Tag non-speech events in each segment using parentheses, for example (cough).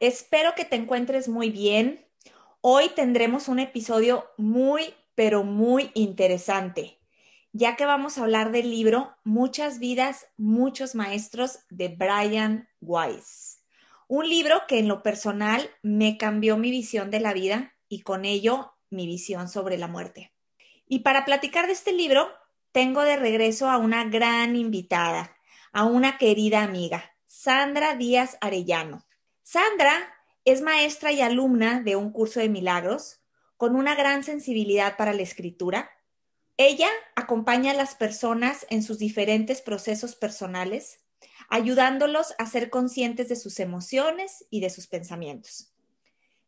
Espero que te encuentres muy bien. Hoy tendremos un episodio muy, pero muy interesante, ya que vamos a hablar del libro Muchas vidas, muchos maestros de Brian Weiss. Un libro que en lo personal me cambió mi visión de la vida y con ello mi visión sobre la muerte. Y para platicar de este libro, tengo de regreso a una gran invitada, a una querida amiga, Sandra Díaz Arellano. Sandra es maestra y alumna de un curso de milagros con una gran sensibilidad para la escritura. Ella acompaña a las personas en sus diferentes procesos personales ayudándolos a ser conscientes de sus emociones y de sus pensamientos.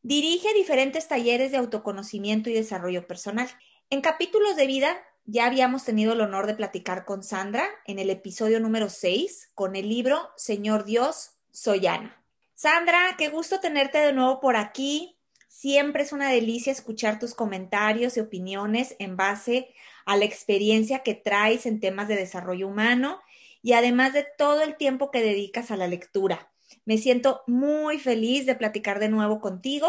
Dirige diferentes talleres de autoconocimiento y desarrollo personal. En capítulos de vida ya habíamos tenido el honor de platicar con Sandra en el episodio número 6 con el libro Señor Dios, soy Ana. Sandra, qué gusto tenerte de nuevo por aquí. Siempre es una delicia escuchar tus comentarios y opiniones en base a la experiencia que traes en temas de desarrollo humano y además de todo el tiempo que dedicas a la lectura. Me siento muy feliz de platicar de nuevo contigo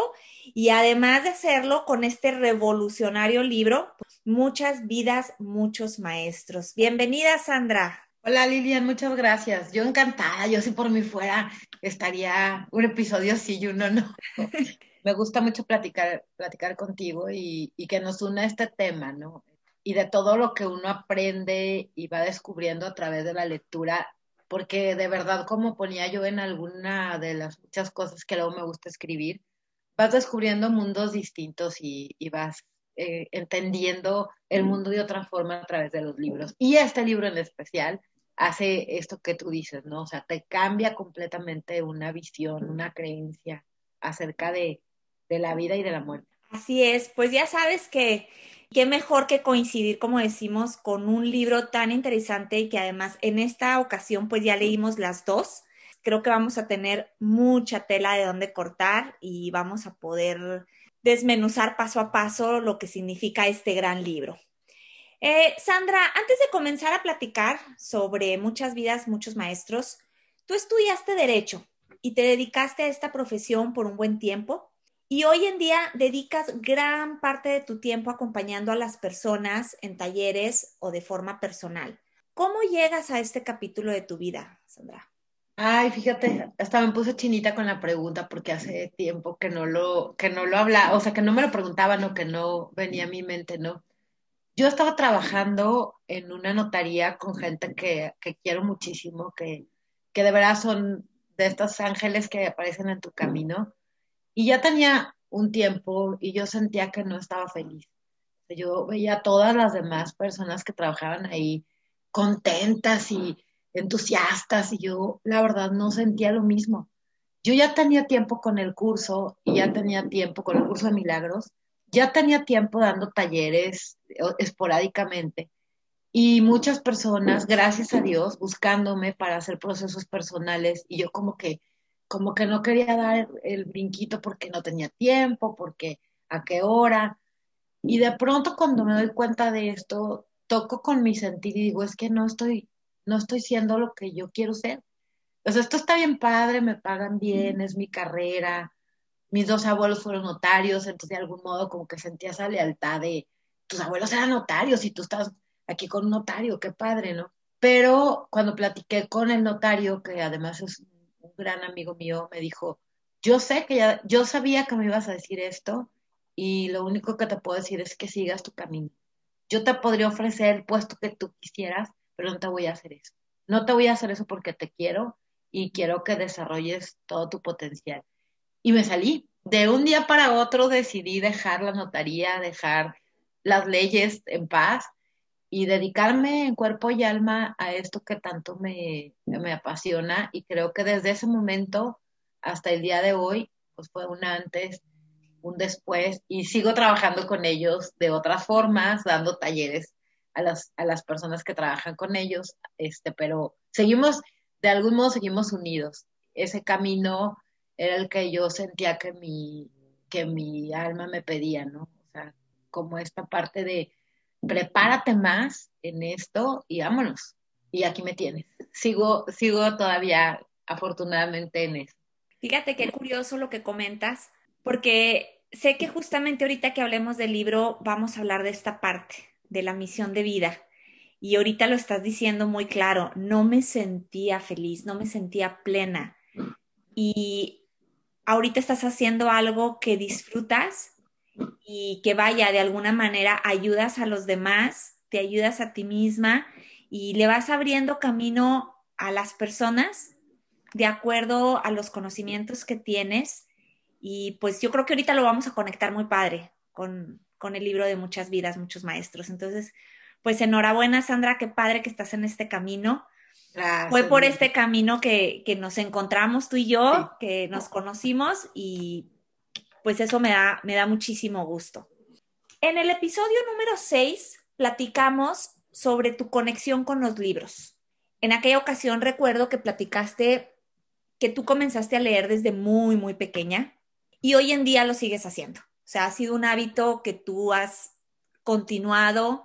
y además de hacerlo con este revolucionario libro, Muchas vidas, muchos maestros. Bienvenida, Sandra. Hola Lilian, muchas gracias. Yo encantada, yo si por mí fuera estaría un episodio sí y uno no. (laughs) Me gusta mucho platicar, platicar contigo y, y que nos una este tema, ¿no? y de todo lo que uno aprende y va descubriendo a través de la lectura, porque de verdad, como ponía yo en alguna de las muchas cosas que luego me gusta escribir, vas descubriendo mundos distintos y, vas eh, entendiendo el mundo de otra forma a través de los libros. Y este libro en especial hace esto que tú dices, ¿no? O sea, te cambia completamente una visión, una creencia acerca de, de la vida y de la muerte. Así es, pues ya sabes que qué mejor que coincidir, como decimos, con un libro tan interesante y que además en esta ocasión pues ya leímos las dos. Creo que vamos a tener mucha tela de dónde cortar y vamos a poder desmenuzar paso a paso lo que significa este gran libro. Eh, Sandra, antes de comenzar a platicar sobre muchas vidas, muchos maestros, tú estudiaste derecho y te dedicaste a esta profesión por un buen tiempo. Y hoy en día dedicas gran parte de tu tiempo acompañando a las personas en talleres o de forma personal. ¿Cómo llegas a este capítulo de tu vida, Sandra? Ay, fíjate, hasta me puse chinita con la pregunta porque hace tiempo que no lo, que no lo hablaba, o sea, que no me lo preguntaban o que no venía a mi mente, ¿no? Yo estaba trabajando en una notaría con gente que, quiero muchísimo, que, que de verdad son de estos ángeles que aparecen en tu camino y ya tenía un tiempo y yo sentía que no estaba feliz. Yo veía a todas las demás personas que trabajaban ahí contentas y entusiastas y yo la verdad no sentía lo mismo. Yo ya tenía tiempo con el curso y ya tenía tiempo con el curso de milagros, ya tenía tiempo dando talleres esporádicamente y muchas personas, gracias a Dios, buscándome para hacer procesos personales y yo como que como que no quería dar el brinquito porque no tenía tiempo, porque a qué hora. Y de pronto cuando me doy cuenta de esto, toco con mi sentir y digo, es que no estoy, no estoy siendo lo que yo quiero ser. O sea, esto está bien padre, me pagan bien, es mi carrera. Mis dos abuelos fueron notarios, entonces de algún modo como que sentía esa lealtad de tus abuelos eran notarios y tú estás aquí con un notario, qué padre, ¿no? Pero cuando platiqué con el notario, que además es un gran amigo mío me dijo, yo sé que ya, yo sabía que me ibas a decir esto y lo único que te puedo decir es que sigas tu camino. Yo te podría ofrecer el puesto que tú quisieras, pero no te voy a hacer eso. No te voy a hacer eso porque te quiero y quiero que desarrolles todo tu potencial. Y me salí. De un día para otro decidí dejar la notaría, dejar las leyes en paz y dedicarme en cuerpo y alma a esto que tanto me, me apasiona y creo que desde ese momento hasta el día de hoy pues fue un antes, un después, y sigo trabajando con ellos de otras formas, dando talleres a las, a las personas que trabajan con ellos, este, pero seguimos, de algún modo seguimos unidos. Ese camino era el que yo sentía que mi, que mi alma me pedía, ¿no? O sea, como esta parte de prepárate más en esto y vámonos. Y aquí me tienes. Sigo, sigo todavía afortunadamente en eso. Fíjate qué curioso lo que comentas, porque sé que justamente ahorita que hablemos del libro vamos a hablar de esta parte, de la misión de vida. Y ahorita lo estás diciendo muy claro, no me sentía feliz, no me sentía plena. Y ahorita estás haciendo algo que disfrutas y que vaya, de alguna manera ayudas a los demás, te ayudas a ti misma y le vas abriendo camino a las personas de acuerdo a los conocimientos que tienes. Y pues yo creo que ahorita lo vamos a conectar muy padre con, con el libro de muchas vidas, muchos maestros. Entonces, pues enhorabuena, Sandra, qué padre que estás en este camino. Fue por este camino que, que, nos encontramos tú y yo, que nos conocimos y pues eso me da, me da muchísimo gusto. En el episodio número 6 platicamos sobre tu conexión con los libros. En aquella ocasión recuerdo que platicaste que tú comenzaste a leer desde muy, muy pequeña y hoy en día lo sigues haciendo. O sea, ha sido un hábito que tú has continuado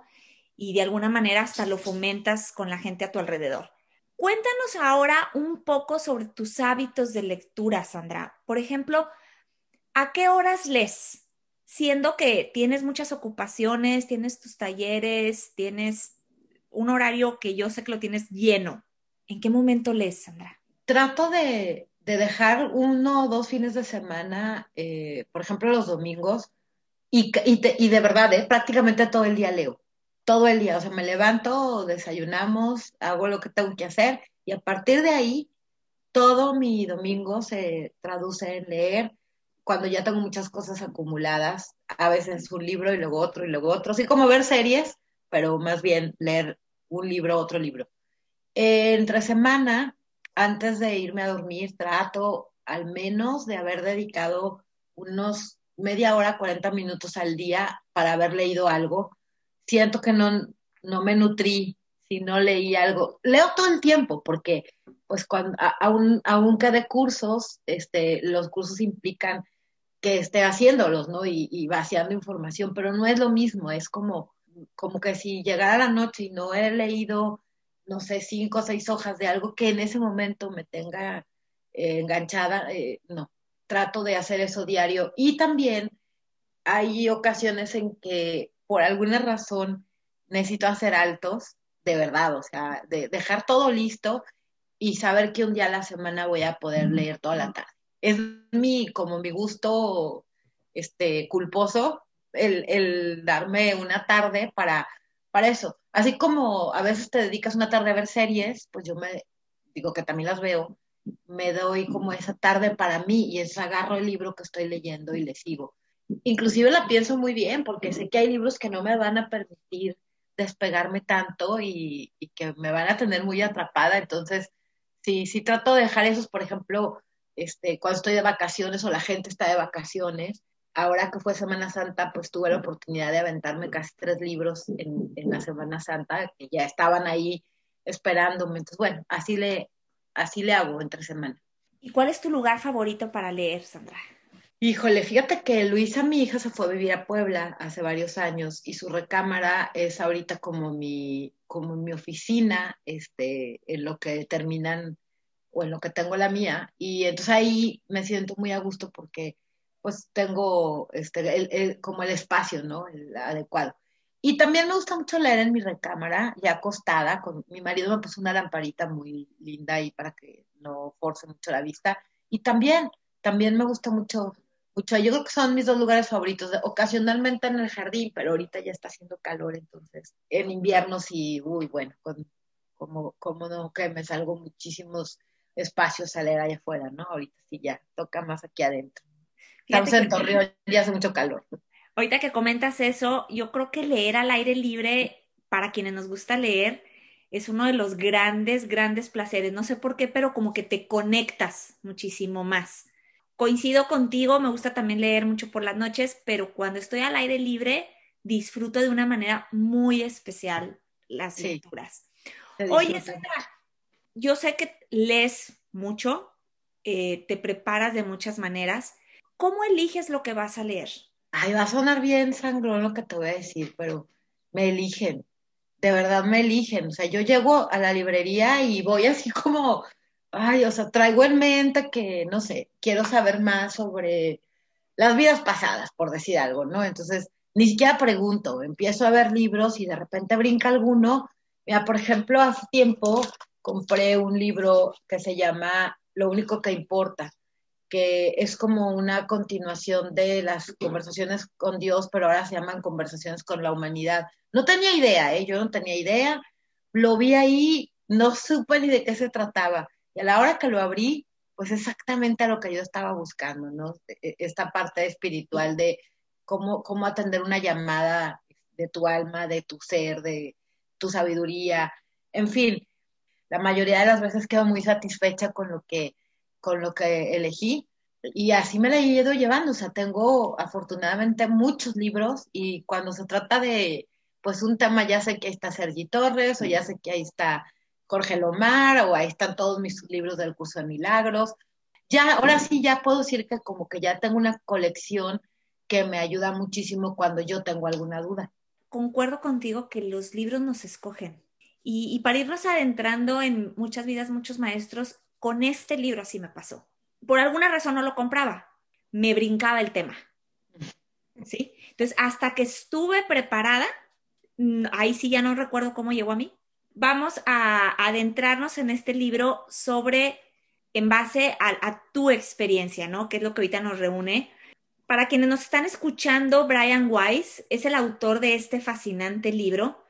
y de alguna manera hasta lo fomentas con la gente a tu alrededor. Cuéntanos ahora un poco sobre tus hábitos de lectura, Sandra. Por ejemplo, ¿a qué horas lees? Siendo que tienes muchas ocupaciones, tienes tus talleres, tienes un horario que yo sé que lo tienes lleno. ¿En qué momento lees, Sandra? trato de, dejar uno o dos fines de semana, eh, por ejemplo los domingos, y, y, de verdad, eh, prácticamente todo el día leo, todo el día, o sea, me levanto, desayunamos, hago lo que tengo que hacer, y a partir de ahí, todo mi domingo se traduce en leer, cuando ya tengo muchas cosas acumuladas, a veces un libro y luego otro y luego otro, así como ver series, pero más bien leer un libro, otro libro. entre semana antes de irme a dormir, trato al menos de haber dedicado unos media hora, 40 minutos al día para haber leído algo. Siento que no, no me nutrí si no leí algo. Leo todo el tiempo porque, pues, cuando, aún, aunque de cursos, este, los cursos implican que esté haciéndolos, ¿no? Y, y, vaciando información, pero no es lo mismo, es como, como que si llegara la noche y no he leído no sé, cinco o seis hojas de algo que en ese momento me tenga eh, enganchada, eh, no, trato de hacer eso diario. Y también hay ocasiones en que por alguna razón necesito hacer altos, de verdad, o sea, de dejar todo listo y saber que un día a la semana voy a poder leer toda la tarde. Es mi, como mi gusto este, culposo el, el darme una tarde para, para eso. Así como a veces te dedicas una tarde a ver series, pues yo me digo que también las veo, me doy como esa tarde para mí y es agarro el libro que estoy leyendo y le sigo. Inclusive la pienso muy bien porque sé que hay libros que no me van a permitir despegarme tanto y, que me van a tener muy atrapada, entonces sí, sí trato de dejar esos, por ejemplo, este, cuando estoy de vacaciones o la gente está de vacaciones, ahora que fue Semana Santa, pues tuve la oportunidad de aventarme casi tres libros en, la Semana Santa que ya estaban ahí esperándome. Entonces, bueno, así le, así le hago entre semana. ¿Y cuál es tu lugar favorito para leer, Sandra? Híjole, fíjate que Luisa, mi hija, se fue a vivir a Puebla hace varios años y su recámara es ahorita como mi, como mi oficina, este, en lo que terminan o en lo que tengo la mía. Y entonces ahí me siento muy a gusto porque pues tengo este, como el espacio, ¿no? El adecuado. Y también me gusta mucho leer en mi recámara, ya acostada, con mi marido me puso una lamparita muy linda ahí para que no force mucho la vista. Y también, también me gusta mucho, mucho, yo creo que son mis dos lugares favoritos, ocasionalmente en el jardín, pero ahorita ya está haciendo calor, entonces en invierno sí, uy, bueno, como, como no, que me salgo muchísimos espacios a leer allá afuera, ¿no? Ahorita sí ya, toca más aquí adentro. Estamos en Torreón y hace mucho calor. Ahorita que comentas eso, yo creo que leer al aire libre, para quienes nos gusta leer, es uno de los grandes, grandes placeres. No sé por qué, pero como que te conectas muchísimo más. Coincido contigo, me gusta también leer mucho por las noches, pero cuando estoy al aire libre, disfruto de una manera muy especial las lecturas. Oye, Sandra, yo sé que lees mucho, eh, te preparas de muchas maneras. ¿Cómo eliges lo que vas a leer? Ay, va a sonar bien sangrón lo que te voy a decir, pero me eligen. De verdad me eligen. O sea, yo llego a la librería y voy así como ay, o sea, traigo en mente que, no sé, quiero saber más sobre las vidas pasadas, por decir algo, ¿no? Entonces, ni siquiera pregunto, empiezo a ver libros y de repente brinca alguno. Mira, por ejemplo, hace tiempo compré un libro que se llama Lo único que importa, que es como una continuación de las conversaciones con Dios, pero ahora se llaman conversaciones con la humanidad. No tenía idea, ¿eh? Yo no tenía idea. Lo vi ahí, no supe ni de qué se trataba y a la hora que lo abrí, pues exactamente a lo que yo estaba buscando, ¿no? E, e, esta parte espiritual de cómo, cómo atender una llamada de tu alma, de tu ser, de tu sabiduría, en fin, la mayoría de las veces quedo muy satisfecha con lo que, con lo que elegí. Y así me la he ido llevando, o sea, tengo afortunadamente muchos libros y cuando se trata de, pues un tema, ya sé que ahí está Sergi Torres o ya sé que ahí está Jorge Lomar, o ahí están todos mis libros del curso de milagros. Ya, ahora sí, ya puedo decir que como que ya tengo una colección que me ayuda muchísimo cuando yo tengo alguna duda. Concuerdo contigo que los libros nos escogen. Y, para irnos adentrando en muchas vidas, muchos maestros, con este libro así me pasó. Por alguna razón no lo compraba, me brincaba el tema. ¿Sí? Entonces, hasta que estuve preparada, ahí sí ya no recuerdo cómo llegó a mí, vamos a adentrarnos en este libro sobre, en base a, tu experiencia, ¿no? Que es lo que ahorita nos reúne. Para quienes nos están escuchando, Brian Weiss es el autor de este fascinante libro.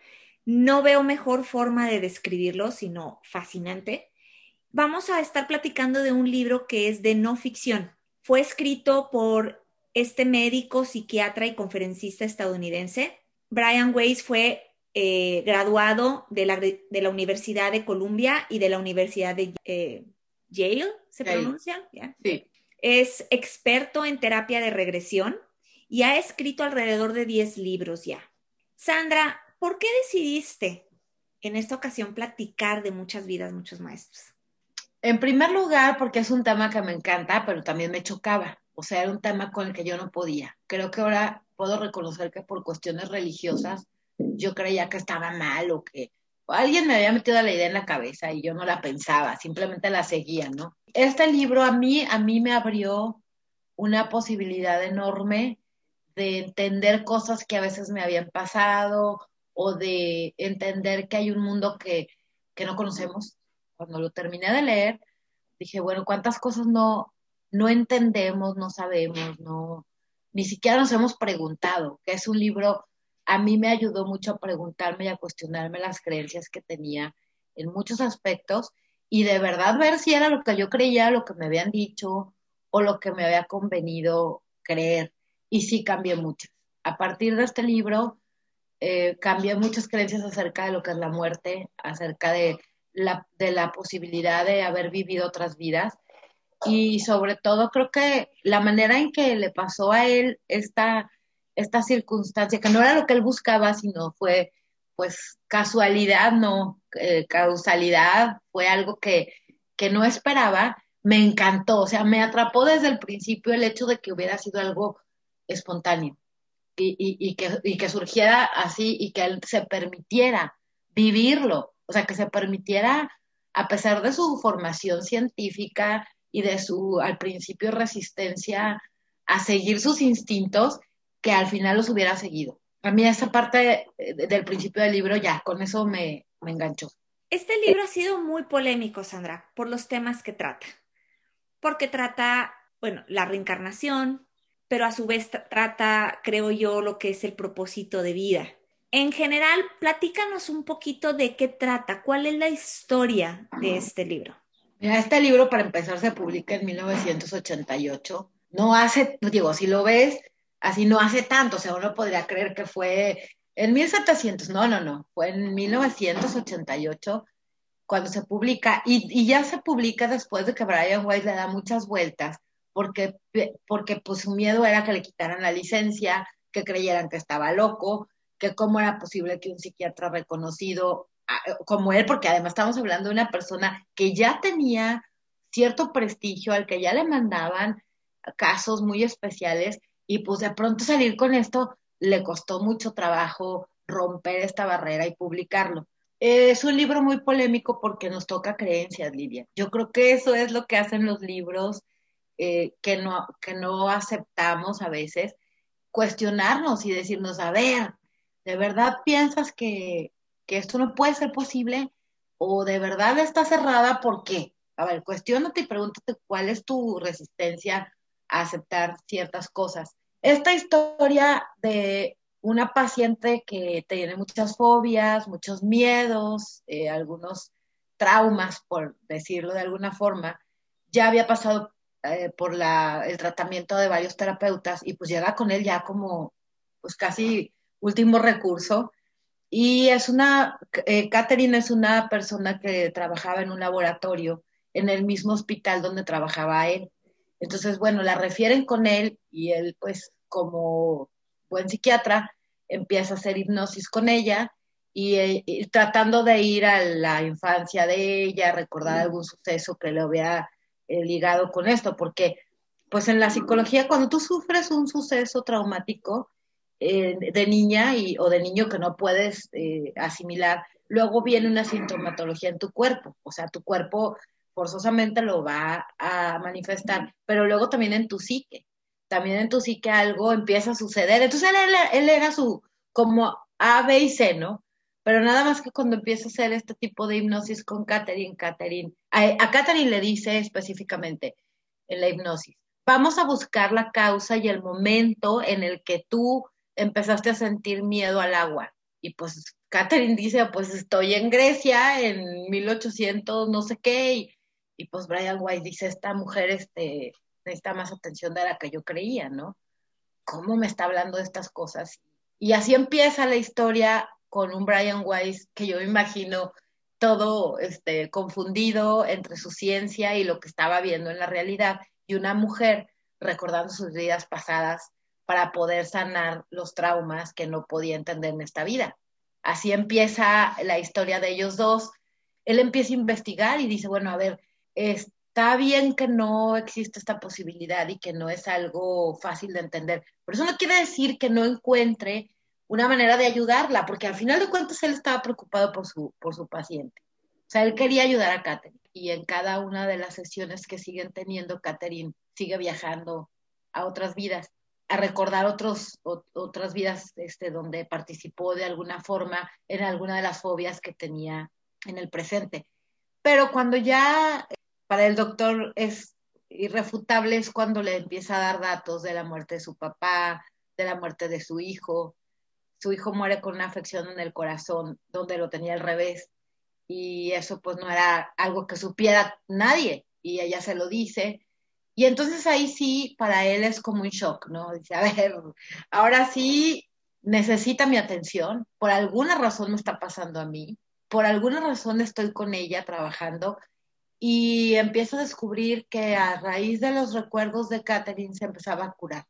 No veo mejor forma de describirlo, sino fascinante. Vamos a estar platicando de un libro que es de no ficción. Fue escrito por este médico, psiquiatra y conferencista estadounidense. Brian Weiss fue eh, graduado de la, de la, Universidad de Columbia y de la Universidad de eh, Yale, ¿se pronuncia? Sí. Es experto en terapia de regresión y ha escrito alrededor de 10 libros ya. Sandra, ¿por qué decidiste en esta ocasión platicar de muchas vidas, muchos maestros? En primer lugar, porque es un tema que me encanta, pero también me chocaba. O sea, era un tema con el que yo no podía. Creo que ahora puedo reconocer que por cuestiones religiosas yo creía que estaba mal o que alguien me había metido la idea en la cabeza y yo no la pensaba, simplemente la seguía, ¿no? Este libro a mí, a mí me abrió una posibilidad enorme de entender cosas que a veces me habían pasado o de entender que hay un mundo que, que no conocemos. Cuando lo terminé de leer, dije, bueno, ¿cuántas cosas no, no entendemos, no sabemos, no, ni siquiera nos hemos preguntado? Que es un libro a mí me ayudó mucho a preguntarme y a cuestionarme las creencias que tenía en muchos aspectos y de verdad ver si era lo que yo creía, lo que me habían dicho o lo que me había convenido creer. Y sí cambié muchas. A partir de este libro, eh, cambié muchas creencias acerca de lo que es la muerte, acerca de la, de la posibilidad de haber vivido otras vidas. Y sobre todo creo que la manera en que le pasó a él esta esta circunstancia, que no era lo que él buscaba, sino fue pues casualidad, no, eh, causalidad, fue algo que, que no esperaba, me encantó, o sea, me atrapó desde el principio el hecho de que hubiera sido algo espontáneo y, y, que, y que surgiera así y que él se permitiera vivirlo, o sea, que se permitiera, a pesar de su formación científica y de su, al principio, resistencia a seguir sus instintos, que al final los hubiera seguido. A mí esa parte del principio del libro ya, con eso me, me enganchó. Este libro ha sido muy polémico, Sandra, por los temas que trata. Porque trata, bueno, la reencarnación, pero a su vez trata, creo yo, lo que es el propósito de vida. En general, platícanos un poquito de qué trata, cuál es la historia de este libro. Mira, este libro, para empezar, se publica en 1988. No hace, digo, si lo ves, así no hace tanto, o sea, uno podría creer que fue en 1700, no, no, no, fue en 1988 cuando se publica y, ya se publica después de que Brian Weiss le da muchas vueltas, porque, porque pues su miedo era que le quitaran la licencia, que creyeran que estaba loco, que cómo era posible que un psiquiatra reconocido como él, porque además estamos hablando de una persona que ya tenía cierto prestigio, al que ya le mandaban casos muy especiales, y pues de pronto salir con esto le costó mucho trabajo romper esta barrera y publicarlo. Es un libro muy polémico porque nos toca creencias, Lidia. Yo creo que eso es lo que hacen los libros eh, que, no, que no aceptamos a veces, cuestionarnos y decirnos, a ver, ¿de verdad piensas que, que esto no puede ser posible? ¿O de verdad está cerrada? ¿Por qué? A ver, cuestionate y pregúntate cuál es tu resistencia a aceptar ciertas cosas. Esta historia de una paciente que tiene muchas fobias, muchos miedos, eh, algunos traumas, por decirlo de alguna forma, ya había pasado eh, por la, el tratamiento de varios terapeutas y pues llega con él ya como pues casi último recurso. Y es una, eh, Catherine es una persona que trabajaba en un laboratorio en el mismo hospital donde trabajaba él. Entonces, bueno, la refieren con él y él, pues, como buen psiquiatra, empieza a hacer hipnosis con ella y, eh, tratando de ir a la infancia de ella, recordar algún suceso que le hubiera eh, ligado con esto, porque pues en la psicología cuando tú sufres un suceso traumático eh, de niña y, o de niño que no puedes asimilar, luego viene una sintomatología en tu cuerpo, o sea, tu cuerpo forzosamente lo va a manifestar, pero luego también en tu psique también en tu psique algo empieza a suceder. Entonces él, era su como A, B y C, ¿no? Pero nada más que cuando empieza a hacer este tipo de hipnosis con Catherine, Catherine, a, a le dice específicamente en la hipnosis, vamos a buscar la causa y el momento en el que tú empezaste a sentir miedo al agua. Y pues Catherine dice, pues estoy en Grecia en 1800, no sé qué, y, y pues Brian White dice, esta mujer, este, necesita más atención de la que yo creía, ¿no? ¿Cómo me está hablando de estas cosas? Y así empieza la historia con un Brian Weiss que yo imagino todo este, confundido entre su ciencia y lo que estaba viendo en la realidad, y una mujer recordando sus vidas pasadas para poder sanar los traumas que no podía entender en esta vida. Así empieza la historia de ellos dos. Él empieza a investigar y dice, bueno, a ver, está bien que no existe esta posibilidad y que no es algo fácil de entender, pero eso no quiere decir que no encuentre una manera de ayudarla, porque al final de cuentas él estaba preocupado por su, por su paciente. O sea, él quería ayudar a Catherine y en cada una de las sesiones que siguen teniendo, Catherine sigue viajando a otras vidas, a recordar otros, otras vidas este, donde participó de alguna forma en alguna de las fobias que tenía en el presente. Pero cuando ya para el doctor es irrefutable es cuando le empieza a dar datos de la muerte de su papá, de la muerte de su hijo. Su hijo muere con una afección en el corazón, donde lo tenía al revés. Y eso pues no era algo que supiera nadie. Y ella se lo dice. Y entonces ahí sí, para él es como un shock, ¿no? Dice, a ver, ahora sí necesita mi atención, por alguna razón me está pasando a mí, por alguna razón estoy con ella trabajando y empiezo a descubrir que a raíz de los recuerdos de Catherine se empezaba a curar.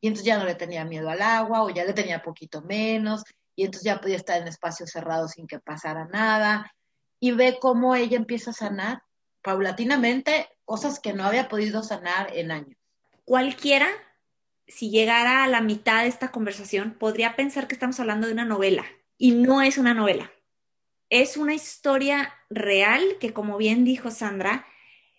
Y entonces ya no le tenía miedo al agua o ya le tenía poquito menos y entonces ya podía estar en espacios cerrados sin que pasara nada. Y ve cómo ella empieza a sanar paulatinamente cosas que no había podido sanar en años. Cualquiera, si llegara a la mitad de esta conversación, podría pensar que estamos hablando de una novela y no es una novela es una historia real que, como bien dijo Sandra,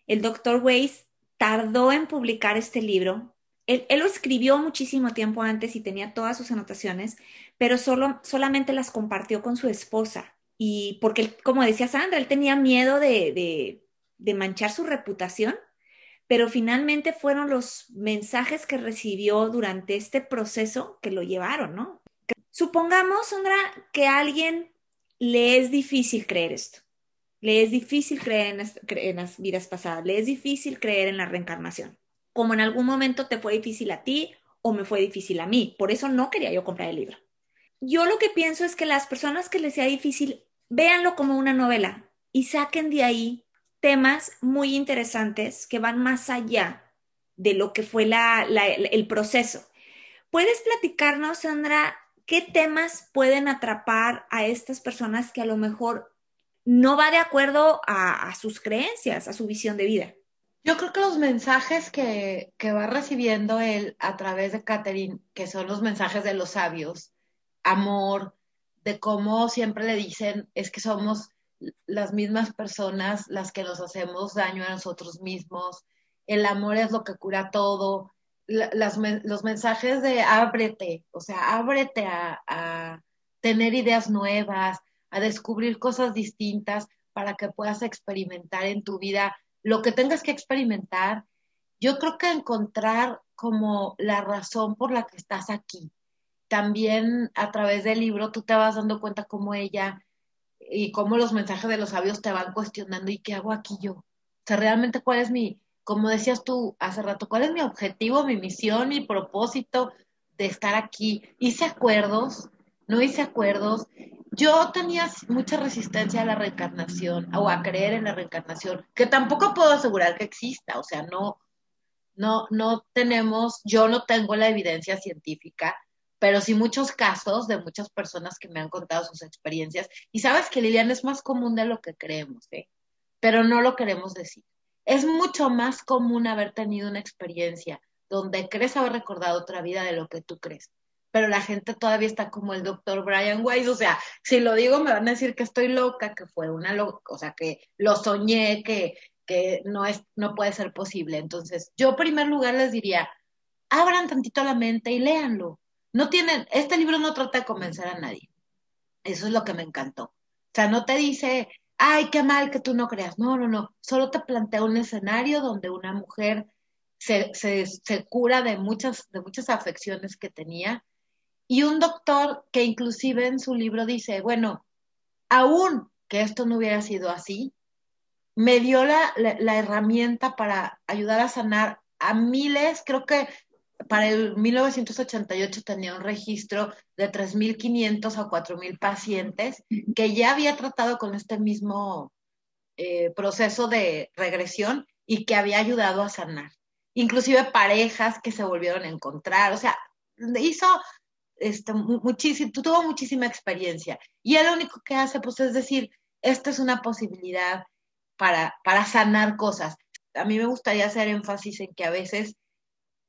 el doctor Weiss tardó en publicar este libro. Él, lo escribió muchísimo tiempo antes y tenía todas sus anotaciones, pero solo, solamente las compartió con su esposa. Y porque, como decía Sandra, él tenía miedo de, de manchar su reputación, pero finalmente fueron los mensajes que recibió durante este proceso que lo llevaron, ¿no? Supongamos, Sandra, que alguien le es difícil creer esto. Le es difícil creer en, las vidas pasadas, le es difícil creer en la reencarnación. Como en algún momento te fue difícil a ti o me fue difícil a mí. Por eso no quería yo comprar el libro. Yo lo que pienso es que las personas que les sea difícil, véanlo como una novela y saquen de ahí temas muy interesantes que van más allá de lo que fue la, la, el proceso. ¿Puedes platicarnos, Sandra, qué temas pueden atrapar a estas personas que a lo mejor no va de acuerdo a, sus creencias, a su visión de vida? Yo creo que los mensajes que, que, va recibiendo él a través de Catherine, que son los mensajes de los sabios, amor, de cómo siempre le dicen, es que somos las mismas personas las que nos hacemos daño a nosotros mismos, el amor es lo que cura todo, las, los mensajes de ábrete, o sea, ábrete a, a tener ideas nuevas, a descubrir cosas distintas para que puedas experimentar en tu vida lo que tengas que experimentar. Yo creo que encontrar como la razón por la que estás aquí. También a través del libro tú te vas dando cuenta cómo ella y cómo los mensajes de los sabios te van cuestionando y qué hago aquí yo. O sea, realmente cuál es mi, como decías tú hace rato, cuál es mi objetivo, mi misión, mi propósito de estar aquí. Hice acuerdos, no hice acuerdos. Yo tenía mucha resistencia a la reencarnación o a creer en la reencarnación, que tampoco puedo asegurar que exista, o sea, no, no, no tenemos, yo no tengo la evidencia científica, pero sí muchos casos de muchas personas que me han contado sus experiencias. Y sabes que Lilian es más común de lo que creemos, ¿eh? pero no lo queremos decir. Es mucho más común haber tenido una experiencia donde crees haber recordado otra vida de lo que tú crees. Pero la gente todavía está como el doctor Brian Weiss, o sea, si lo digo me van a decir que estoy loca, que fue una loca, o sea, que lo soñé, que, que no, es, no puede ser posible. Entonces, yo en primer lugar les diría, abran tantito la mente y léanlo no tienen, este libro no trata de convencer a nadie. Eso es lo que me encantó. O sea, no te dice, ay, qué mal que tú no creas. No, no, no. Solo te plantea un escenario donde una mujer se, se, se cura de muchas, de muchas afecciones que tenía. Y un doctor que inclusive en su libro dice, bueno, aún que esto no hubiera sido así, me dio la, la, la herramienta para ayudar a sanar a miles, creo que para el 1988 tenía un registro de 3.500 a 4.000 pacientes que ya había tratado con este mismo eh, proceso de regresión y que había ayudado a sanar. Inclusive parejas que se volvieron a encontrar, o sea, hizo este, muchísimo, tuvo muchísima experiencia. Y él lo único que hace, pues, es decir, esta es una posibilidad para, para sanar cosas. A mí me gustaría hacer énfasis en que a veces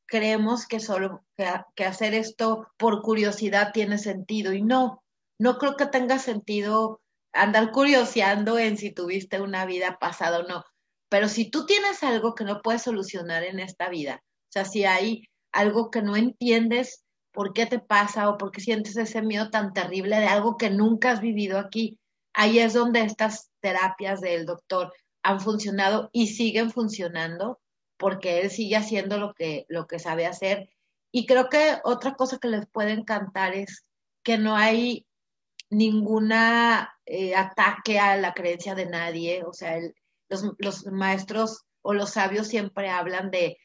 creemos que solo que, hacer esto por curiosidad tiene sentido y no, no creo que tenga sentido andar curioseando en si tuviste una vida pasada o no. Pero si tú tienes algo que no puedes solucionar en esta vida, o sea, si hay algo que no entiendes por qué te pasa o por qué sientes ese miedo tan terrible de algo que nunca has vivido aquí, ahí es donde estas terapias del doctor han funcionado y siguen funcionando porque él sigue haciendo lo que, lo que sabe hacer. Y creo que otra cosa que les puede encantar es que no hay ninguna eh, ataque a la creencia de nadie, o sea, los, los, maestros o los sabios siempre hablan de,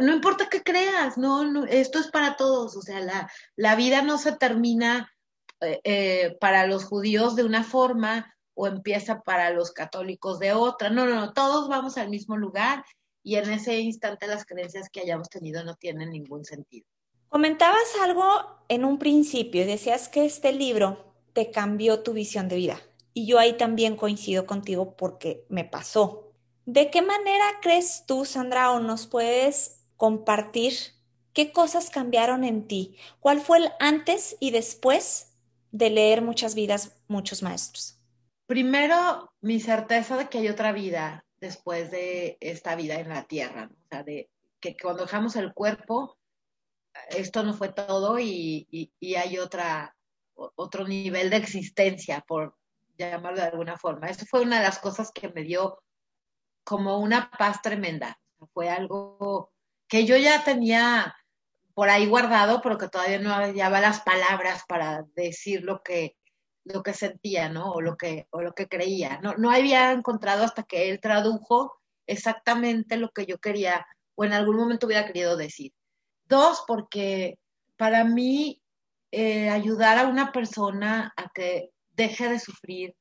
no importa qué creas, no, no esto es para todos, o sea, la, la vida no se termina eh, eh, para los judíos de una forma o empieza para los católicos de otra, no, no, no, todos vamos al mismo lugar y en ese instante las creencias que hayamos tenido no tienen ningún sentido. Comentabas algo en un principio y decías que este libro te cambió tu visión de vida. Y yo ahí también coincido contigo porque me pasó. ¿De qué manera crees tú, Sandra, o nos puedes compartir qué cosas cambiaron en ti? ¿Cuál fue el antes y después de leer muchas vidas, muchos maestros? Primero, mi certeza de que hay otra vida, después de esta vida en la tierra, o sea, de que cuando dejamos el cuerpo, esto no fue todo y, y, hay otra, otro nivel de existencia, por llamarlo de alguna forma. Eso fue una de las cosas que me dio como una paz tremenda. Fue algo que yo ya tenía por ahí guardado, pero que todavía no hallaba las palabras para decir lo que, lo que sentía, ¿no? O lo que, o lo que creía. No, no había encontrado hasta que él tradujo exactamente lo que yo quería o en algún momento hubiera querido decir. Dos, porque para mí eh, ayudar a una persona a que deje de sufrir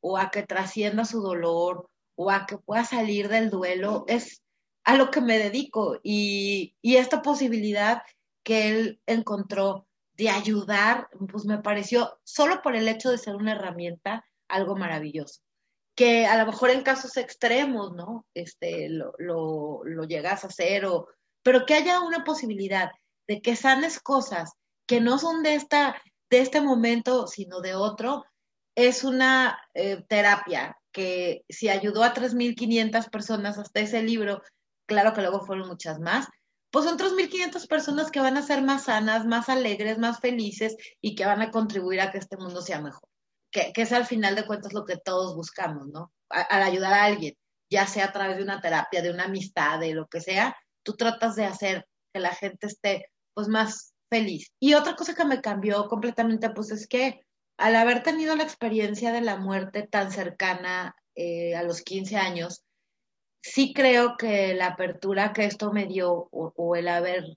o a que trascienda su dolor o a que pueda salir del duelo es a lo que me dedico y, y esta posibilidad que él encontró de ayudar, pues me pareció, solo por el hecho de ser una herramienta, algo maravilloso. Que a lo mejor en casos extremos, ¿no? Este, lo, lo, llegas a hacer, o, pero que haya una posibilidad de que sanes cosas que no son de, esta, de este momento, sino de otro, es una eh, terapia que si ayudó a 3.500 personas hasta ese libro, claro que luego fueron muchas más, pues son 3.500 personas que van a ser más sanas, más alegres, más felices y que van a contribuir a que este mundo sea mejor. Que, es al final de cuentas lo que todos buscamos, ¿no? al ayudar a alguien, ya sea a través de una terapia, de una amistad, de lo que sea, tú tratas de hacer que la gente esté pues más feliz. Y otra cosa que me cambió completamente, pues es que al haber tenido la experiencia de la muerte tan cercana eh, a los 15 años, sí creo que la apertura que esto me dio o, el, haber,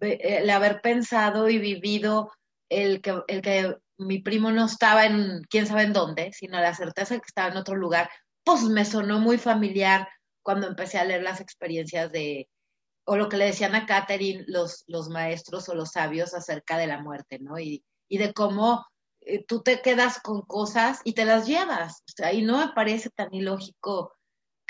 el haber pensado y vivido el que, el que mi primo no estaba en quién sabe en dónde, sino la certeza que estaba en otro lugar, pues me sonó muy familiar cuando empecé a leer las experiencias de, o lo que le decían a Catherine los, los maestros o los sabios acerca de la muerte, ¿no? Y, y de cómo eh, tú te quedas con cosas y te las llevas. O sea, y no me parece tan ilógico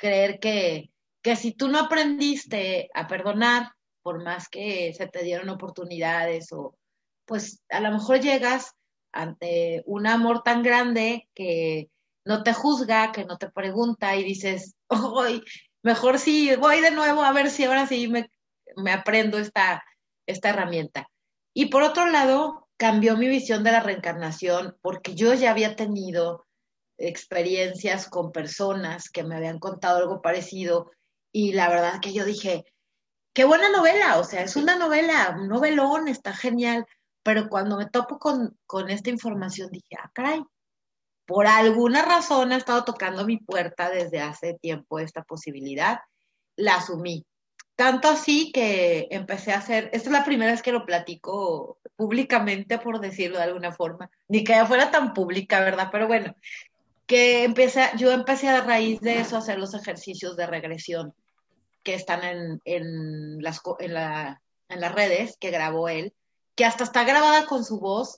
creer que, que si tú no aprendiste a perdonar, por más que se te dieron oportunidades o pues a lo mejor llegas ante un amor tan grande que no te juzga, que no te pregunta y dices, (laughs) hoy mejor sí, voy de nuevo a ver si ahora sí me, me aprendo esta, esta herramienta. Y por otro lado, cambió mi visión de la reencarnación porque yo ya había tenido experiencias con personas que me habían contado algo parecido y la verdad que yo dije, qué buena novela, o sea, es una novela, un novelón, está genial, pero cuando me topo con, con esta información dije, ah, caray, por alguna razón ha estado tocando mi puerta desde hace tiempo esta posibilidad, la asumí. Tanto así que empecé a hacer, esta es la primera vez que lo platico públicamente, por decirlo de alguna forma, ni que ya fuera tan pública, ¿verdad? Pero bueno, que empecé, yo empecé a raíz de eso a hacer los ejercicios de regresión que están en, en, las, en, la, en las redes que grabó él, que hasta está grabada con su voz,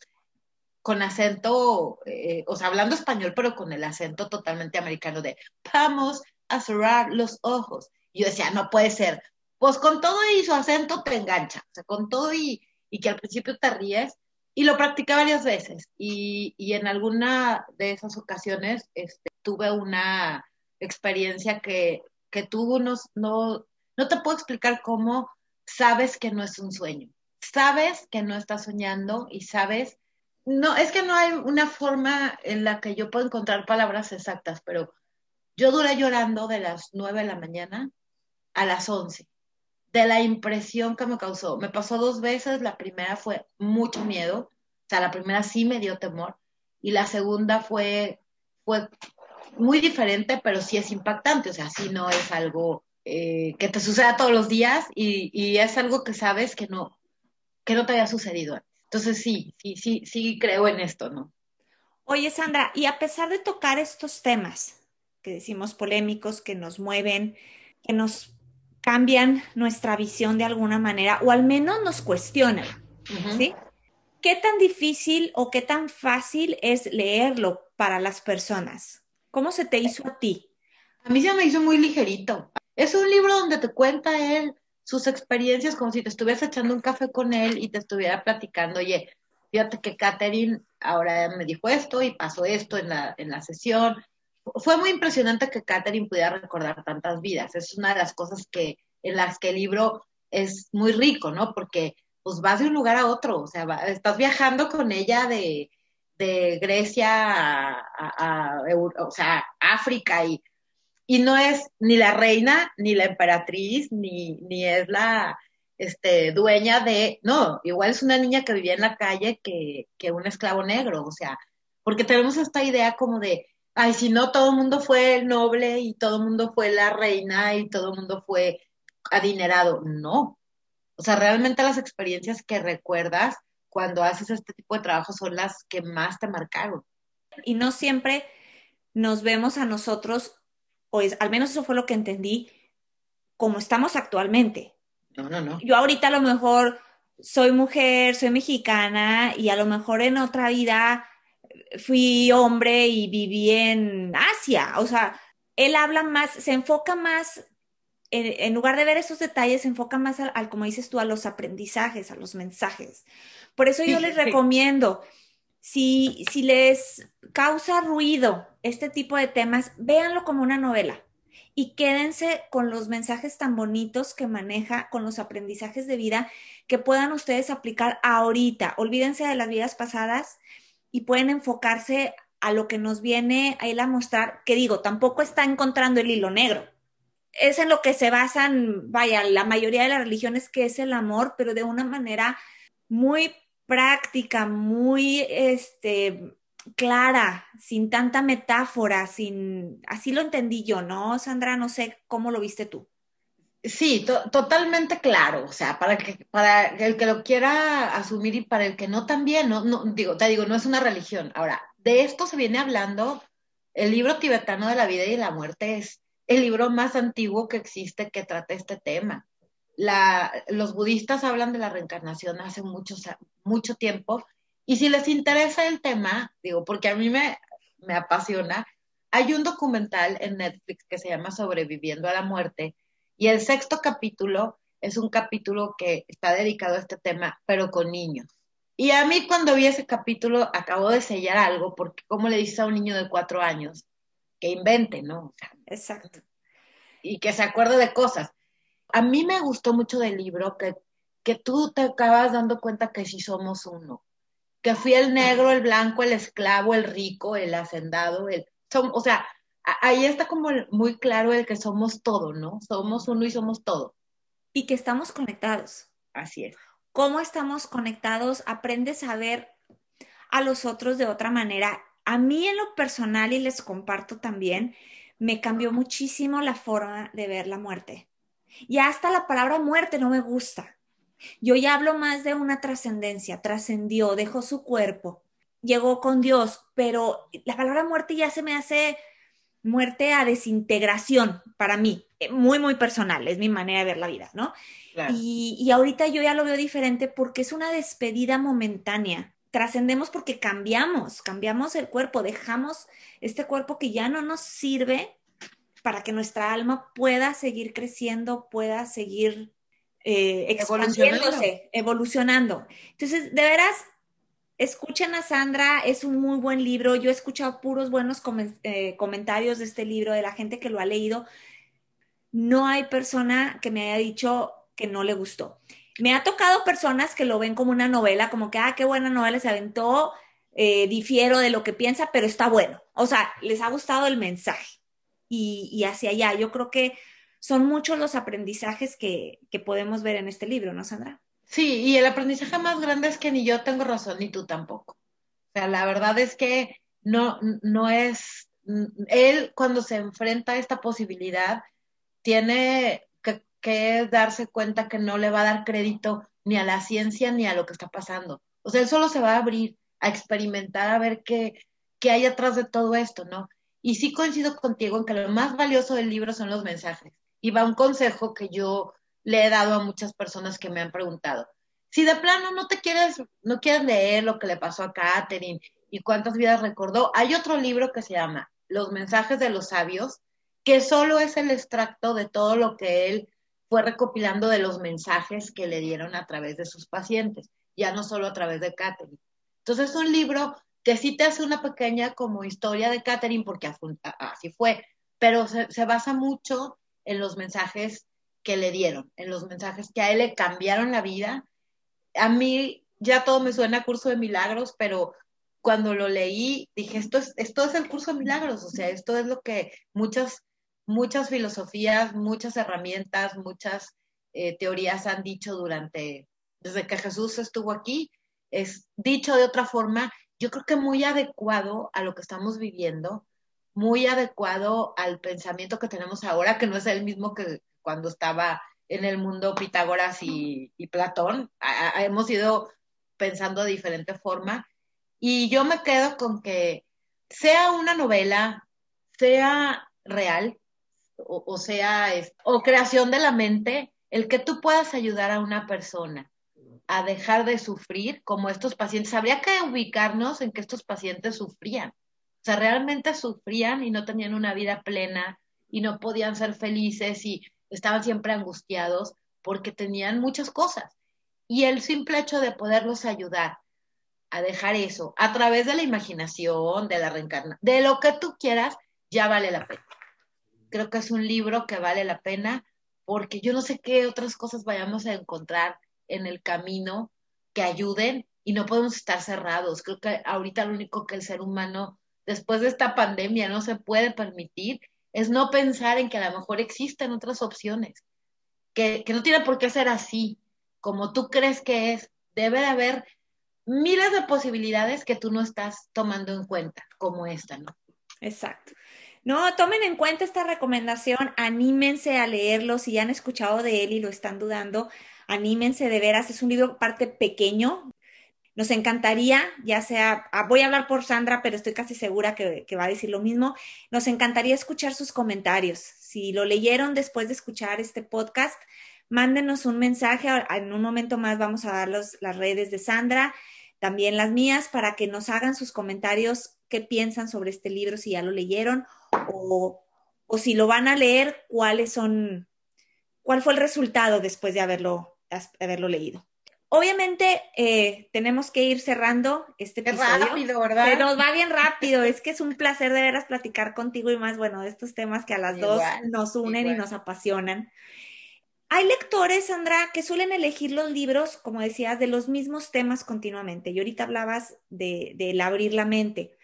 con acento, eh, o sea, hablando español, pero con el acento totalmente americano de vamos a cerrar los ojos. Y yo decía, no puede ser, pues con todo y su acento te engancha, o sea, con todo y, y que al principio te ríes, y lo practicé varias veces, y, y en alguna de esas ocasiones este, tuve una experiencia que, que tú no, no, te puedo explicar cómo sabes que no es un sueño, sabes que no estás soñando y sabes, no, es que no hay una forma en la que yo puedo encontrar palabras exactas, pero yo duré llorando de las nueve de la mañana a las once de la impresión que me causó. Me pasó dos veces, la primera fue mucho miedo, o sea, la primera sí me dio temor y la segunda fue, fue muy diferente, pero sí es impactante, o sea, sí no es algo eh, que te suceda todos los días y, y, es algo que sabes que no, que no te había sucedido. Entonces sí, sí, sí, sí creo en esto, ¿no? Oye, Sandra, y a pesar de tocar estos temas que decimos polémicos, que nos mueven, que nos cambian nuestra visión de alguna manera o al menos nos cuestionan, ¿sí? ¿Qué tan difícil o qué tan fácil es leerlo para las personas? ¿Cómo se te hizo a ti? A mí se me hizo muy ligerito. Es un libro donde te cuenta él sus experiencias como si te estuvieras echando un café con él y te estuviera platicando, oye, fíjate que Catherine ahora me dijo esto y pasó esto en la, en la sesión fue muy impresionante que Catherine pudiera recordar tantas vidas. Es una de las cosas que, en las que el libro es muy rico, ¿no? Porque pues vas de un lugar a otro, o sea, estás viajando con ella de, de Grecia a, a, o sea, África y, y no es ni la reina, ni la emperatriz, ni, ni es la este, dueña de, no, igual es una niña que vivía en la calle que, que un esclavo negro, o sea, porque tenemos esta idea como de, ay, si no, todo el mundo fue el noble y todo el mundo fue la reina y todo el mundo fue adinerado. No. O sea, realmente las experiencias que recuerdas cuando haces este tipo de trabajo son las que más te marcaron. Y no siempre nos vemos a nosotros, o es, al menos eso fue lo que entendí, como estamos actualmente. No, no, no. Yo ahorita a lo mejor soy mujer, soy mexicana y a lo mejor en otra vida fui hombre y viví en Asia. O sea, él habla más, se enfoca más, en, lugar de ver esos detalles, se enfoca más al, como dices tú, a los aprendizajes, a los mensajes. Por eso yo les recomiendo, si, si les causa ruido este tipo de temas, véanlo como una novela y quédense con los mensajes tan bonitos que maneja, con los aprendizajes de vida que puedan ustedes aplicar ahorita. Olvídense de las vidas pasadas y pueden enfocarse a lo que nos viene a él a mostrar, que digo, tampoco está encontrando el hilo negro. Es en lo que se basan, vaya, la mayoría de las religiones, que es el amor, pero de una manera muy práctica, muy, este, clara, sin tanta metáfora, sin, así lo entendí yo, ¿no? Sandra, no sé cómo lo viste tú. Sí, totalmente claro, o sea, para que para el que lo quiera asumir y para el que no también, no, no digo, te digo, no es una religión. Ahora, de esto se viene hablando, el libro tibetano de la vida y la muerte es el libro más antiguo que existe que trata este tema. La, los budistas hablan de la reencarnación hace mucho, mucho tiempo y si les interesa el tema, digo, porque a mí me, me apasiona, hay un documental en Netflix que se llama Sobreviviendo a la muerte y el sexto capítulo es un capítulo que está dedicado a este tema, pero con niños. Y a mí cuando vi ese capítulo acabo de sellar algo, porque ¿cómo le dices a un niño de cuatro años que invente, ¿no? Exacto. Y que se acuerde de cosas. A mí me gustó mucho del libro que, que tú te acabas dando cuenta que sí somos uno. Que fui el negro, el blanco, el esclavo, el rico, el hacendado, el... o sea, ahí está como muy claro el que somos todo, ¿no? Somos uno y somos todo. Y que estamos conectados. Así es. ¿Cómo estamos conectados? Aprendes a ver a los otros de otra manera. A mí en lo personal, y les comparto también, me cambió muchísimo la forma de ver la muerte. Y hasta la palabra muerte no me gusta. Yo ya hablo más de una trascendencia, trascendió, dejó su cuerpo, llegó con Dios, pero la palabra muerte ya se me hace muerte a desintegración para mí, eh, muy, muy personal, es mi manera de ver la vida, ¿no? Y, y ahorita yo ya lo veo diferente porque es una despedida momentánea. Trascendemos porque cambiamos, cambiamos el cuerpo, dejamos este cuerpo que ya no nos sirve para que nuestra alma pueda seguir creciendo, pueda seguir eh, expandiéndose, evolucionando. Entonces, de veras, Escuchen a Sandra, es un muy buen libro. Yo he escuchado puros buenos eh, comentarios de este libro, de la gente que lo ha leído. No hay persona que me haya dicho que no le gustó. Me ha tocado personas que lo ven como una novela, como que, ah, qué buena novela se aventó, eh, difiero de lo que piensa, pero está bueno. O sea, les ha gustado el mensaje y, hacia allá. Yo creo que son muchos los aprendizajes que, que podemos ver en este libro, ¿no, Sandra? Sí, y el aprendizaje más grande es que ni yo tengo razón ni tú tampoco. O sea, la verdad es que no, no es, él cuando se enfrenta a esta posibilidad, tiene que, que, darse cuenta que no le va a dar crédito ni a la ciencia ni a lo que está pasando. O sea, él solo se va a abrir a experimentar, a ver qué, qué hay atrás de todo esto, ¿no? Y sí coincido contigo en que lo más valioso del libro son los mensajes. Y va un consejo que yo le he dado a muchas personas que me han preguntado. Si de plano no te quieres, no quieres leer lo que le pasó a Catherine y cuántas vidas recordó, hay otro libro que se llama Los mensajes de los sabios, que solo es el extracto de todo lo que él fue recopilando de los mensajes que le dieron a través de sus pacientes, ya no solo a través de Catherine. Entonces es un libro que sí te hace una pequeña como historia de Catherine, porque así fue, pero se, se basa mucho en los mensajes que le dieron, en los mensajes que a él le cambiaron la vida. A mí ya todo me suena a curso de milagros, pero cuando lo leí dije, esto es, esto es el curso de milagros, o sea, esto es lo que muchas, muchas filosofías, muchas herramientas, muchas eh, teorías han dicho durante, desde que Jesús estuvo aquí, es dicho de otra forma, yo creo que muy adecuado a lo que estamos viviendo, muy adecuado al pensamiento que tenemos ahora, que no es el mismo que cuando estaba en el mundo Pitágoras y, Platón. hemos ido pensando de diferente forma. Y yo me quedo con que sea una novela, sea real, o, sea, o creación de la mente, el que tú puedas ayudar a una persona a dejar de sufrir, como estos pacientes, habría que ubicarnos en que estos pacientes sufrían. O sea, realmente sufrían y no tenían una vida plena y no podían ser felices y estaban siempre angustiados porque tenían muchas cosas. Y el simple hecho de poderlos ayudar a dejar eso a través de la imaginación, de la reencarnación, de lo que tú quieras, ya vale la pena. Creo que es un libro que vale la pena porque yo no sé qué otras cosas vayamos a encontrar en el camino que ayuden y no podemos estar cerrados. Creo que ahorita lo único que el ser humano, después de esta pandemia, no se puede permitir es no pensar en que a lo mejor existen otras opciones, que, que no tiene por qué ser así, como tú crees que es. Debe de haber miles de posibilidades que tú no estás tomando en cuenta, como esta, ¿no? Exacto. No, tomen en cuenta esta recomendación, anímense a leerlo, si ya han escuchado de él y lo están dudando, anímense de veras, es un libro parte pequeño. Nos encantaría, ya sea, ah, voy a hablar por Sandra, pero estoy casi segura que, va a decir lo mismo, nos encantaría escuchar sus comentarios. Si lo leyeron después de escuchar este podcast, mándenos un mensaje, en un momento más vamos a dar los, las redes de Sandra también las mías, para que nos hagan sus comentarios, qué piensan sobre este libro, si ya lo leyeron o, si lo van a leer, cuáles son, cuál fue el resultado después de haberlo, haberlo leído. Obviamente eh, tenemos que ir cerrando este episodio. rápido, ¿verdad? Pero va bien rápido. Es que es un placer de veras platicar contigo y más, bueno, de estos temas que a las dos nos unen y nos apasionan. Hay lectores, Sandra, que suelen elegir los libros, como decías, de los mismos temas continuamente. Y ahorita hablabas de, el abrir la mente.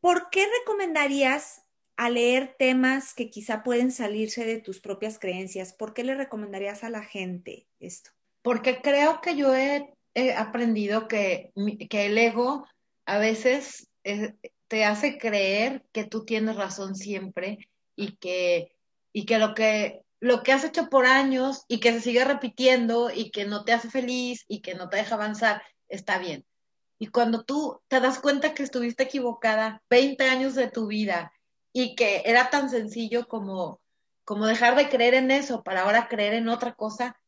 ¿Por qué recomendarías a leer temas que quizá pueden salirse de tus propias creencias? ¿Por qué le recomendarías a la gente esto? Porque creo que yo he, aprendido que, el ego a veces eh, te hace creer que tú tienes razón siempre y que, y que lo que lo que has hecho por años y que se sigue repitiendo y que no te hace feliz y que no te deja avanzar, está bien. Y cuando tú te das cuenta que estuviste equivocada 20 años de tu vida y que era tan sencillo como, como dejar de creer en eso para ahora creer en otra cosa,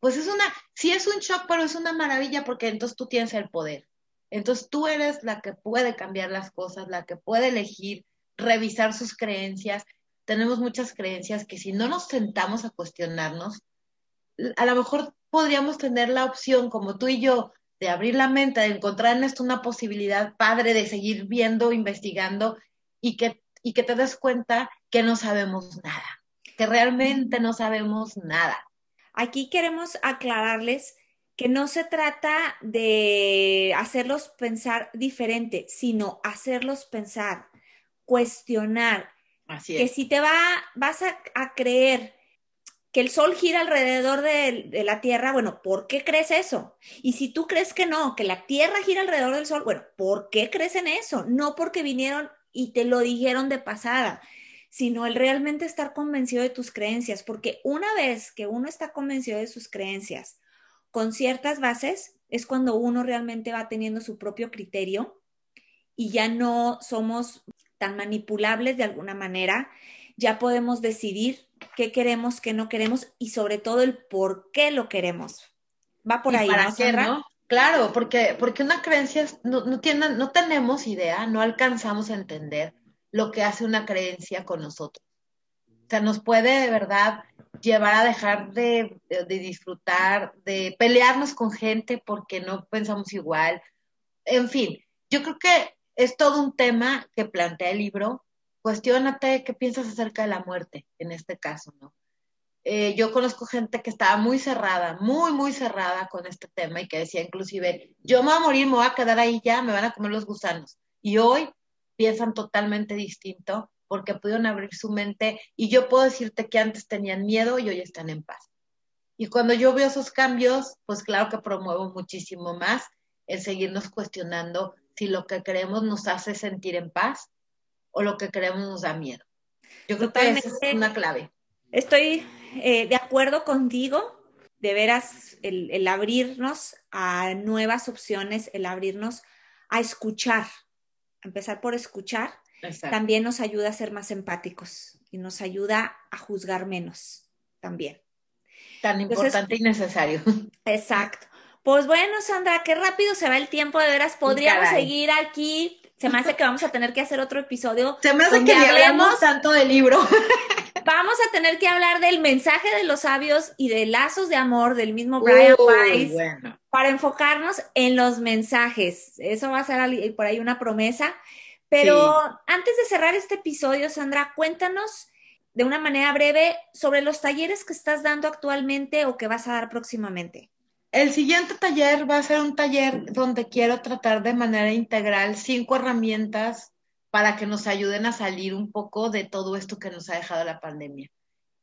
pues es una, sí es un shock, pero es una maravilla porque entonces tú tienes el poder. Entonces tú eres la que puede cambiar las cosas, la que puede elegir, revisar sus creencias tenemos muchas creencias que si no nos sentamos a cuestionarnos, a lo mejor podríamos tener la opción, como tú y yo, de abrir la mente, de encontrar en esto una posibilidad padre de seguir viendo, investigando y que, y que te des cuenta que no sabemos nada, que realmente no sabemos nada. Aquí queremos aclararles que no se trata de hacerlos pensar diferente, sino hacerlos pensar, cuestionar, que si te va, vas a, creer que el Sol gira alrededor de, la Tierra, bueno, ¿por qué crees eso? Y si tú crees que no, que la Tierra gira alrededor del Sol, bueno, ¿por qué crees en eso? No porque vinieron y te lo dijeron de pasada, sino el realmente estar convencido de tus creencias, porque una vez que uno está convencido de sus creencias con ciertas bases, es cuando uno realmente va teniendo su propio criterio y ya no somos tan manipulables de alguna manera, ya podemos decidir qué queremos, qué no queremos y sobre todo el por qué lo queremos. Va por ahí, para qué, ¿no? Claro, porque, porque una creencia no, no, tiene, no tenemos idea, no alcanzamos a entender lo que hace una creencia con nosotros. O sea, nos puede de verdad llevar a dejar de, de, disfrutar, de pelearnos con gente porque no pensamos igual. En fin, yo creo que es todo un tema que plantea el libro. Cuestiónate qué piensas acerca de la muerte, en este caso, ¿no? Eh, yo conozco gente que estaba muy cerrada, muy, muy cerrada con este tema y que decía inclusive, yo me voy a morir, me voy a quedar ahí ya, me van a comer los gusanos. Y hoy piensan totalmente distinto porque pudieron abrir su mente y yo puedo decirte que antes tenían miedo y hoy están en paz. Y cuando yo veo esos cambios, pues claro que promuevo muchísimo más el seguirnos cuestionando si lo que queremos nos hace sentir en paz o lo que queremos nos da miedo. Yo creo que esa es una clave. Estoy eh, de acuerdo contigo, de veras, el, abrirnos a nuevas opciones, el abrirnos a escuchar, empezar por escuchar, también nos ayuda a ser más empáticos y nos ayuda a juzgar menos también. Tan importante y necesario. (laughs) Exacto. Pues bueno, Sandra, qué rápido se va el tiempo, de veras. Podríamos seguir aquí. Se me hace que vamos a tener que hacer otro episodio. Se me hace que hablemos tanto del libro. (laughs) Vamos a tener que hablar del mensaje de los sabios y de lazos de amor del mismo Brian Weiss para enfocarnos en los mensajes. Eso va a ser por ahí una promesa. Pero antes de cerrar este episodio, Sandra, cuéntanos de una manera breve sobre los talleres que estás dando actualmente o que vas a dar próximamente. El siguiente taller va a ser un taller donde quiero tratar de manera integral cinco herramientas para que nos ayuden a salir un poco de todo esto que nos ha dejado la pandemia,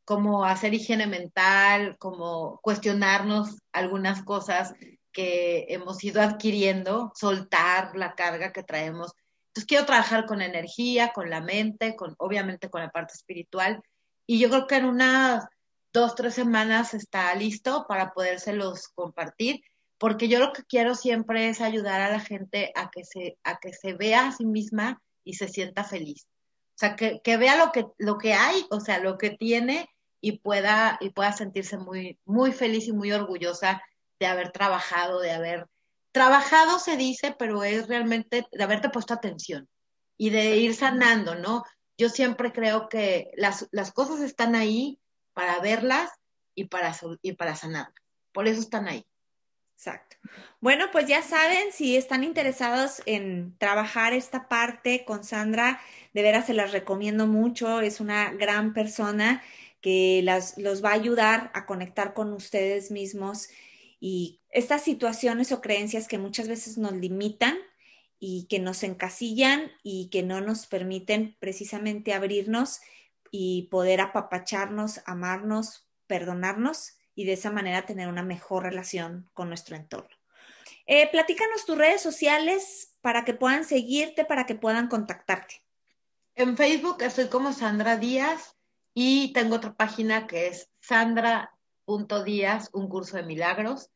como hacer higiene mental, como cuestionarnos algunas cosas que hemos ido adquiriendo, soltar la carga que traemos entonces quiero trabajar con energía, con la mente, con obviamente con la parte espiritual. Y yo creo que en unas dos, tres semanas está listo para podérselos compartir, porque yo lo que quiero siempre es ayudar a la gente a que se, a que se vea a sí misma y se sienta feliz. O sea, que, que vea lo que, lo que hay, o sea, lo que tiene y pueda, y pueda sentirse muy, muy feliz y muy orgullosa de haber trabajado, de haber Trabajado se dice, pero es realmente de haberte puesto atención y de ir sanando, ¿no? Yo siempre creo que las, cosas están ahí para verlas y para, y para sanarlas. Por eso están ahí. Exacto. Bueno, pues ya saben, si están interesados en trabajar esta parte con Sandra, de veras se las recomiendo mucho. Es una gran persona que las, los va a ayudar a conectar con ustedes mismos y estas situaciones o creencias que muchas veces nos limitan y que nos encasillan y que no nos permiten precisamente abrirnos y poder apapacharnos, amarnos, perdonarnos y de esa manera tener una mejor relación con nuestro entorno. Eh, platícanos tus redes sociales para que puedan seguirte, para que puedan contactarte. En Facebook estoy como Sandra Díaz y tengo otra página que es Sandra días, un curso de milagros.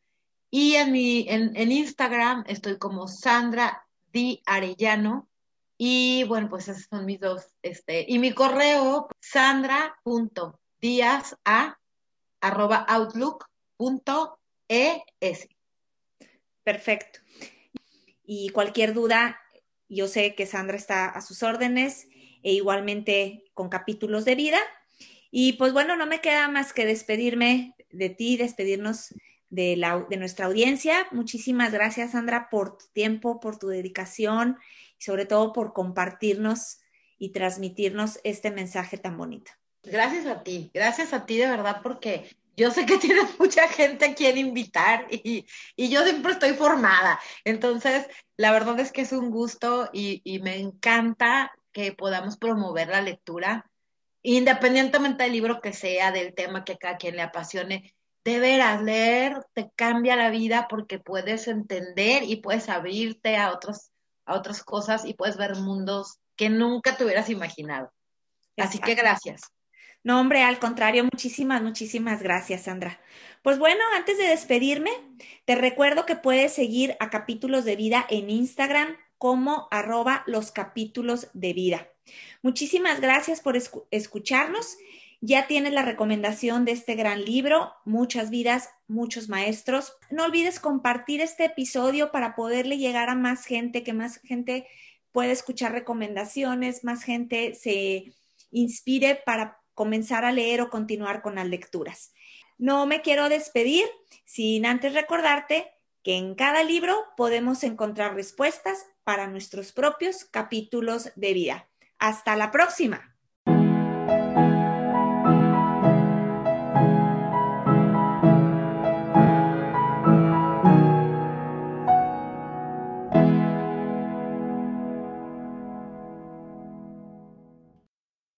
Y en, mi, en, Instagram estoy como Sandra Di Arellano. Y bueno, pues esos son mis dos. Este, y mi correo, sandra.díaz a arroba outlook.es. Perfecto. Y cualquier duda, yo sé que Sandra está a sus órdenes e igualmente con capítulos de vida. Y pues bueno, no me queda más que despedirme de ti, despedirnos de, la, de nuestra audiencia. Muchísimas gracias, Sandra, por tu tiempo, por tu dedicación y sobre todo por compartirnos y transmitirnos este mensaje tan bonito. Gracias a ti, gracias a ti de verdad, porque yo sé que (laughs) tienes mucha gente a quien invitar y, y, yo siempre estoy formada. Entonces, la verdad es que es un gusto y, y me encanta que podamos promover la lectura independientemente del libro que sea, del tema que a cada quien le apasione, de veras, leer te cambia la vida porque puedes entender y puedes abrirte a, otros, a otras cosas y puedes ver mundos que nunca te hubieras imaginado. Así que gracias. No, hombre, al contrario, muchísimas, muchísimas gracias, Sandra. Pues bueno, antes de despedirme, te recuerdo que puedes seguir a Capítulos de Vida en Instagram como arroba los capítulos de vida. Muchísimas gracias por escucharnos. Ya tienes la recomendación de este gran libro, Muchas vidas, muchos maestros. No olvides compartir este episodio para poderle llegar a más gente, que más gente pueda escuchar recomendaciones, más gente se inspire para comenzar a leer o continuar con las lecturas. No me quiero despedir sin antes recordarte que en cada libro podemos encontrar respuestas para nuestros propios capítulos de vida. Hasta la próxima.